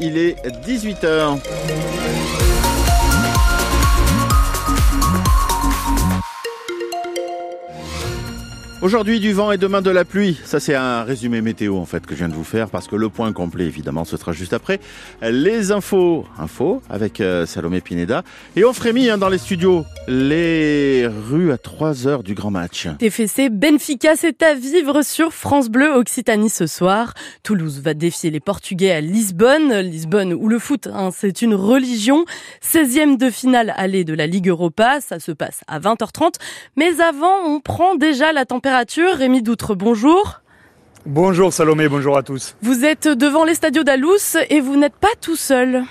il est 18h. Aujourd'hui du vent et demain de la pluie. Ça c'est un résumé météo en fait que je viens de vous faire parce que le point complet évidemment ce sera juste après. Les infos, infos avec euh, Salomé Pineda et on frémit hein, dans les studios. Les rues à 3 heures du grand match. TFC Benfica c'est à vivre sur France Bleu Occitanie ce soir. Toulouse va défier les Portugais à Lisbonne. Lisbonne où le foot hein, c'est une religion. 16e de finale aller de la Ligue Europa. Ça se passe à 20h30. Mais avant on prend déjà la température Rémi Doutre, bonjour. Bonjour Salomé, bonjour à tous. Vous êtes devant les stadios d'Alous et vous n'êtes pas tout seul.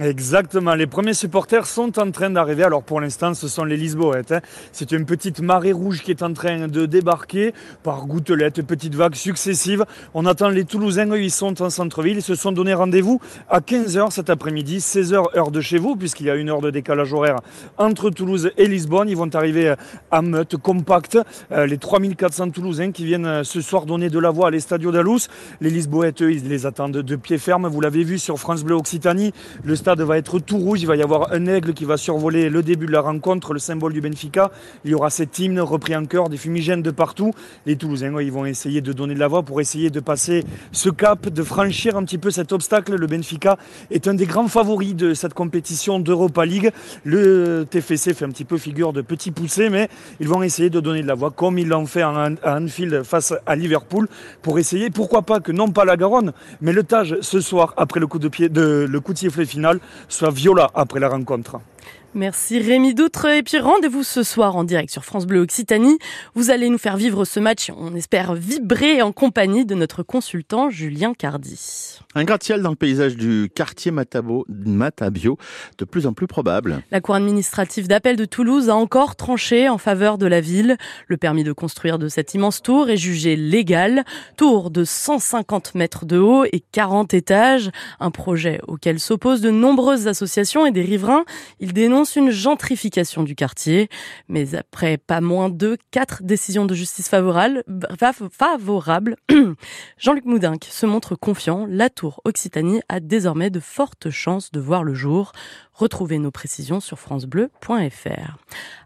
Exactement, les premiers supporters sont en train d'arriver. Alors pour l'instant, ce sont les Lisboètes. Hein. C'est une petite marée rouge qui est en train de débarquer par gouttelettes, petites vagues successives. On attend les Toulousains, eux, ils sont en centre-ville. Ils se sont donné rendez-vous à 15h cet après-midi, 16h heure de chez vous, puisqu'il y a une heure de décalage horaire entre Toulouse et Lisbonne. Ils vont arriver à meute compacte. Euh, les 3400 Toulousains qui viennent euh, ce soir donner de la voix à les stadios d'Alous. Les Lisboètes, eux, ils les attendent de pied ferme. Vous l'avez vu sur France Bleu Occitanie. Le va être tout rouge. Il va y avoir un aigle qui va survoler le début de la rencontre, le symbole du Benfica. Il y aura cet hymne repris en chœur, des fumigènes de partout. Les Toulousains, ils vont essayer de donner de la voix pour essayer de passer ce cap, de franchir un petit peu cet obstacle. Le Benfica est un des grands favoris de cette compétition d'Europa League. Le TFC fait un petit peu figure de petit poussé, mais ils vont essayer de donner de la voix comme ils l'ont fait à Anfield face à Liverpool pour essayer, pourquoi pas que non pas la Garonne, mais le Tage ce soir après le coup de pied, de, le coup de sifflet final soit viola après la rencontre. Merci Rémi Doutre. Et puis rendez-vous ce soir en direct sur France Bleu Occitanie. Vous allez nous faire vivre ce match, on espère vibrer en compagnie de notre consultant Julien Cardi. Un gratte-ciel dans le paysage du quartier Matabo, Matabio, de plus en plus probable. La Cour administrative d'appel de Toulouse a encore tranché en faveur de la ville. Le permis de construire de cette immense tour est jugé légal. Tour de 150 mètres de haut et 40 étages. Un projet auquel s'opposent de nombreuses associations et des riverains. Il une gentrification du quartier. Mais après pas moins de quatre décisions de justice favorables, favorables Jean-Luc Moudinque se montre confiant. La Tour Occitanie a désormais de fortes chances de voir le jour. Retrouvez nos précisions sur francebleu.fr.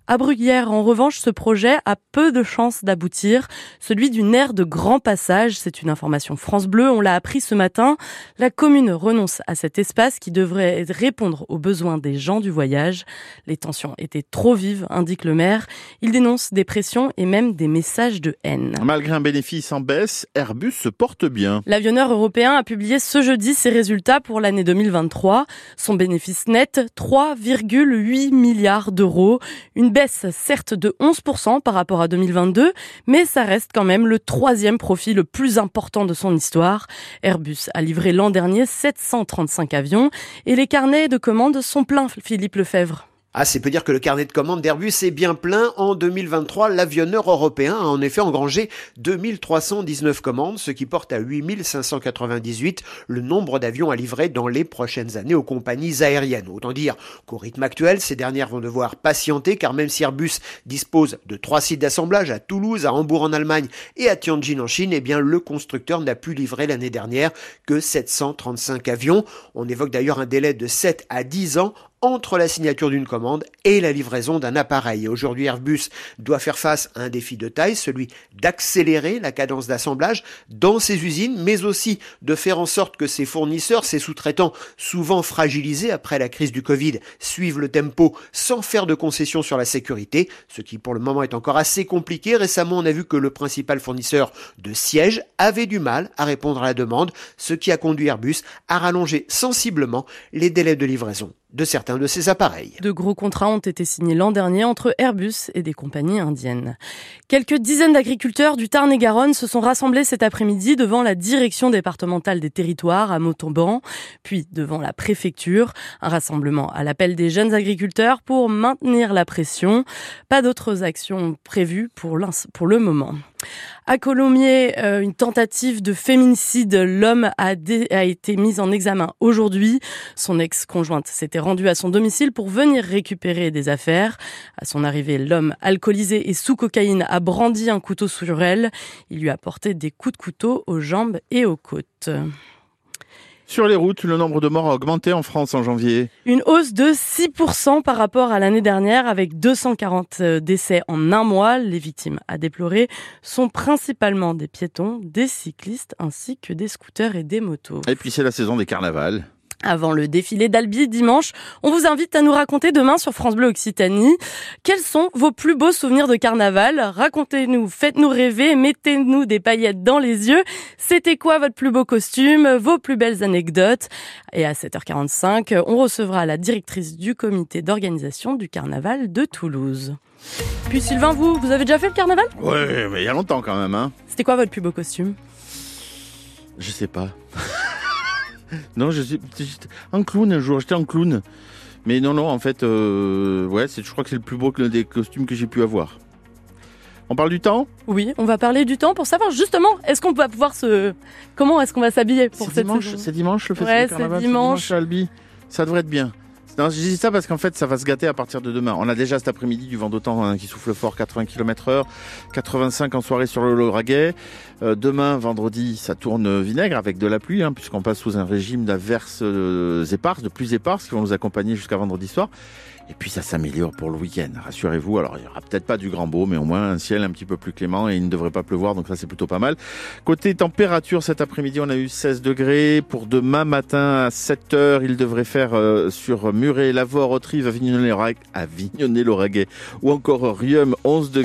À Bruguière, en revanche, ce projet a peu de chances d'aboutir. Celui d'une aire de grand passage, c'est une information France Bleu, on l'a appris ce matin. La commune renonce à cet espace qui devrait répondre aux besoins des gens du voyage. Les tensions étaient trop vives, indique le maire. Il dénonce des pressions et même des messages de haine. Malgré un bénéfice en baisse, Airbus se porte bien. L'avionneur européen a publié ce jeudi ses résultats pour l'année 2023. Son bénéfice net, 3,8 milliards d'euros. Une baisse certes de 11% par rapport à 2022, mais ça reste quand même le troisième profit le plus important de son histoire. Airbus a livré l'an dernier 735 avions et les carnets de commandes sont pleins, Philippe Lefebvre. Ah, c'est peut dire que le carnet de commandes d'Airbus est bien plein. En 2023, l'avionneur européen a en effet engrangé 2319 commandes, ce qui porte à 8598 le nombre d'avions à livrer dans les prochaines années aux compagnies aériennes. Autant dire qu'au rythme actuel, ces dernières vont devoir patienter car même si Airbus dispose de trois sites d'assemblage à Toulouse, à Hambourg en Allemagne et à Tianjin en Chine, eh bien le constructeur n'a pu livrer l'année dernière que 735 avions. On évoque d'ailleurs un délai de 7 à 10 ans entre la signature d'une commande et la livraison d'un appareil. Aujourd'hui, Airbus doit faire face à un défi de taille, celui d'accélérer la cadence d'assemblage dans ses usines, mais aussi de faire en sorte que ses fournisseurs, ses sous-traitants, souvent fragilisés après la crise du Covid, suivent le tempo sans faire de concessions sur la sécurité, ce qui pour le moment est encore assez compliqué. Récemment, on a vu que le principal fournisseur de sièges avait du mal à répondre à la demande, ce qui a conduit Airbus à rallonger sensiblement les délais de livraison de certains de ces appareils. De gros contrats ont été signés l'an dernier entre Airbus et des compagnies indiennes. Quelques dizaines d'agriculteurs du Tarn-et-Garonne se sont rassemblés cet après-midi devant la direction départementale des territoires à Montauban, puis devant la préfecture. Un rassemblement à l'appel des jeunes agriculteurs pour maintenir la pression. Pas d'autres actions prévues pour, pour le moment. À Colomiers, euh, une tentative de féminicide. L'homme a, a, été mis en examen aujourd'hui. Son ex-conjointe s'était rendue à son domicile pour venir récupérer des affaires. À son arrivée, l'homme alcoolisé et sous cocaïne a brandi un couteau sur elle. Il lui a porté des coups de couteau aux jambes et aux côtes. Sur les routes, le nombre de morts a augmenté en France en janvier. Une hausse de 6% par rapport à l'année dernière avec 240 euh, décès en un mois. Les victimes à déplorer sont principalement des piétons, des cyclistes ainsi que des scooters et des motos. Et puis c'est la saison des carnavals. Avant le défilé d'Albi dimanche, on vous invite à nous raconter demain sur France Bleu Occitanie quels sont vos plus beaux souvenirs de carnaval? Racontez-nous, faites-nous rêver, mettez-nous des paillettes dans les yeux. C'était quoi votre plus beau costume, vos plus belles anecdotes? Et à 7h45, on recevra la directrice du comité d'organisation du carnaval de Toulouse. Puis Sylvain, vous, vous avez déjà fait le carnaval? Oui, mais il y a longtemps quand même. Hein. C'était quoi votre plus beau costume? Je sais pas. Non, je suis un clown un jour. J'étais en clown. Mais non, non, en fait, euh, ouais, je crois que c'est le plus beau des costumes que j'ai pu avoir. On parle du temps? Oui, on va parler du temps pour savoir justement, est-ce qu'on va pouvoir se... Comment est-ce qu'on va s'habiller pour cette dimanche, C'est dimanche le festival ouais, c'est dimanche. Albi. Ça devrait être bien. Non, je dis ça parce qu'en fait, ça va se gâter à partir de demain. On a déjà cet après-midi du vent d'autant hein, qui souffle fort, 80 km heure, 85 en soirée sur le Lauragais. Euh, demain, vendredi, ça tourne vinaigre avec de la pluie, hein, puisqu'on passe sous un régime d'averses euh, éparses, de pluies éparses qui vont nous accompagner jusqu'à vendredi soir. Et puis ça s'améliore pour le week-end, rassurez-vous. Alors il y aura peut-être pas du grand beau, mais au moins un ciel un petit peu plus clément et il ne devrait pas pleuvoir, donc ça c'est plutôt pas mal. Côté température, cet après-midi on a eu 16 degrés. Pour demain matin à 7 heures, il devrait faire euh, sur Muret, Lavore, Autrive, Avignonnet-l'Oraguet ou encore Rium 11 degrés.